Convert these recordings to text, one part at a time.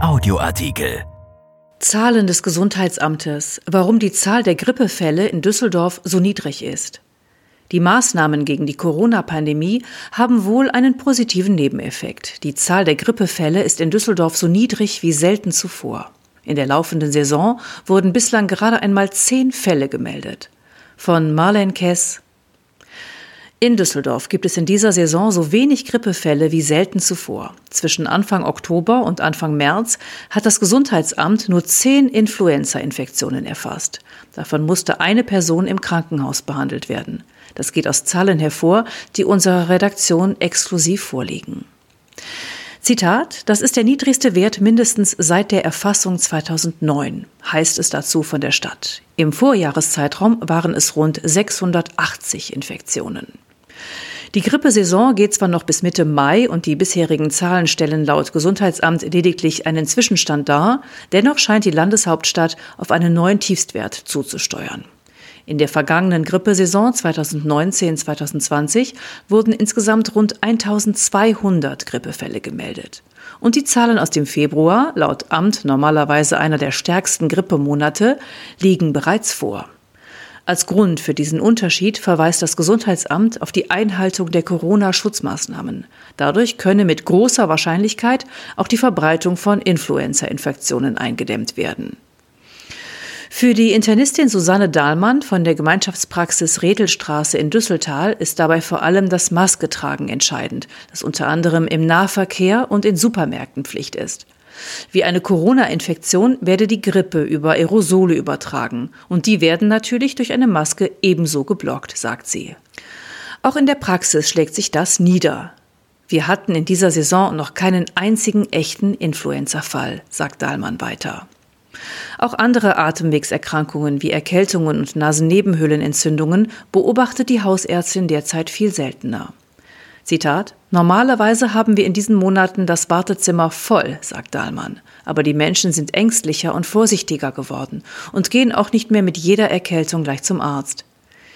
Audioartikel. Zahlen des Gesundheitsamtes, warum die Zahl der Grippefälle in Düsseldorf so niedrig ist. Die Maßnahmen gegen die Corona-Pandemie haben wohl einen positiven Nebeneffekt. Die Zahl der Grippefälle ist in Düsseldorf so niedrig wie selten zuvor. In der laufenden Saison wurden bislang gerade einmal zehn Fälle gemeldet. Von Marlene Kess, in Düsseldorf gibt es in dieser Saison so wenig Grippefälle wie selten zuvor. Zwischen Anfang Oktober und Anfang März hat das Gesundheitsamt nur zehn Influenza-Infektionen erfasst. Davon musste eine Person im Krankenhaus behandelt werden. Das geht aus Zahlen hervor, die unserer Redaktion exklusiv vorliegen. Zitat, das ist der niedrigste Wert mindestens seit der Erfassung 2009, heißt es dazu von der Stadt. Im Vorjahreszeitraum waren es rund 680 Infektionen. Die Grippesaison geht zwar noch bis Mitte Mai und die bisherigen Zahlen stellen laut Gesundheitsamt lediglich einen Zwischenstand dar, dennoch scheint die Landeshauptstadt auf einen neuen Tiefstwert zuzusteuern. In der vergangenen Grippesaison 2019-2020 wurden insgesamt rund 1200 Grippefälle gemeldet. Und die Zahlen aus dem Februar, laut Amt normalerweise einer der stärksten Grippemonate, liegen bereits vor. Als Grund für diesen Unterschied verweist das Gesundheitsamt auf die Einhaltung der Corona-Schutzmaßnahmen. Dadurch könne mit großer Wahrscheinlichkeit auch die Verbreitung von Influenza-Infektionen eingedämmt werden. Für die Internistin Susanne Dahlmann von der Gemeinschaftspraxis Rethelstraße in Düsseltal ist dabei vor allem das Masketragen entscheidend, das unter anderem im Nahverkehr und in Supermärkten Pflicht ist. Wie eine Corona-Infektion werde die Grippe über Aerosole übertragen und die werden natürlich durch eine Maske ebenso geblockt, sagt sie. Auch in der Praxis schlägt sich das nieder. Wir hatten in dieser Saison noch keinen einzigen echten Influenza-Fall, sagt Dahlmann weiter. Auch andere Atemwegserkrankungen wie Erkältungen und Nasennebenhöhlenentzündungen beobachtet die Hausärztin derzeit viel seltener. Zitat Normalerweise haben wir in diesen Monaten das Wartezimmer voll, sagt Dahlmann. Aber die Menschen sind ängstlicher und vorsichtiger geworden und gehen auch nicht mehr mit jeder Erkältung gleich zum Arzt.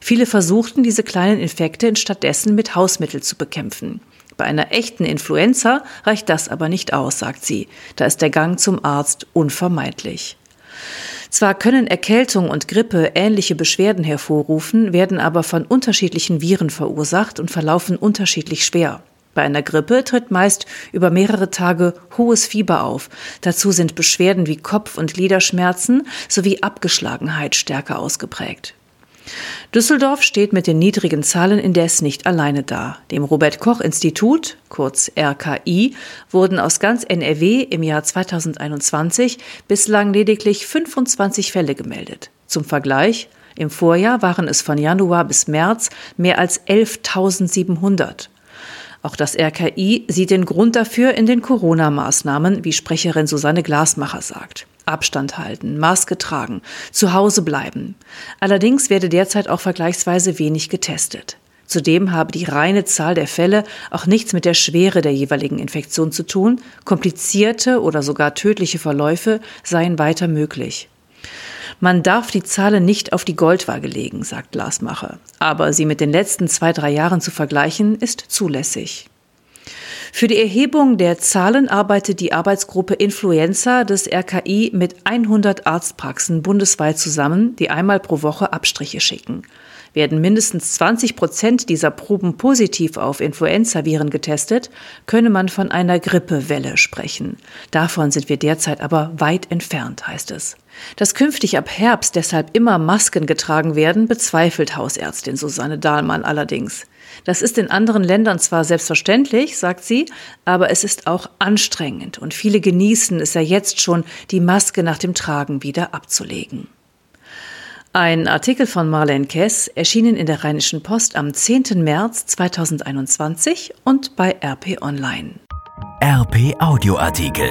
Viele versuchten, diese kleinen Infekte stattdessen mit Hausmitteln zu bekämpfen. Bei einer echten Influenza reicht das aber nicht aus, sagt sie. Da ist der Gang zum Arzt unvermeidlich. Zwar können Erkältung und Grippe ähnliche Beschwerden hervorrufen, werden aber von unterschiedlichen Viren verursacht und verlaufen unterschiedlich schwer. Bei einer Grippe tritt meist über mehrere Tage hohes Fieber auf. Dazu sind Beschwerden wie Kopf- und Gliederschmerzen sowie Abgeschlagenheit stärker ausgeprägt. Düsseldorf steht mit den niedrigen Zahlen indes nicht alleine da. Dem Robert Koch Institut, kurz RKI, wurden aus ganz NRW im Jahr 2021 bislang lediglich 25 Fälle gemeldet. Zum Vergleich, im Vorjahr waren es von Januar bis März mehr als 11.700. Auch das RKI sieht den Grund dafür in den Corona-Maßnahmen, wie Sprecherin Susanne Glasmacher sagt. Abstand halten, Maske tragen, zu Hause bleiben. Allerdings werde derzeit auch vergleichsweise wenig getestet. Zudem habe die reine Zahl der Fälle auch nichts mit der Schwere der jeweiligen Infektion zu tun. Komplizierte oder sogar tödliche Verläufe seien weiter möglich. Man darf die Zahlen nicht auf die Goldwaage legen, sagt Glasmacher. Aber sie mit den letzten zwei, drei Jahren zu vergleichen, ist zulässig. Für die Erhebung der Zahlen arbeitet die Arbeitsgruppe Influenza des RKI mit 100 Arztpraxen bundesweit zusammen, die einmal pro Woche Abstriche schicken. Werden mindestens 20 Prozent dieser Proben positiv auf Influenzaviren getestet, könne man von einer Grippewelle sprechen. Davon sind wir derzeit aber weit entfernt, heißt es. Dass künftig ab Herbst deshalb immer Masken getragen werden, bezweifelt Hausärztin Susanne Dahlmann allerdings. Das ist in anderen Ländern zwar selbstverständlich, sagt sie, aber es ist auch anstrengend und viele genießen es ja jetzt schon, die Maske nach dem Tragen wieder abzulegen. Ein Artikel von Marlene Kess erschienen in der Rheinischen Post am 10. März 2021 und bei RP Online. RP Audioartikel.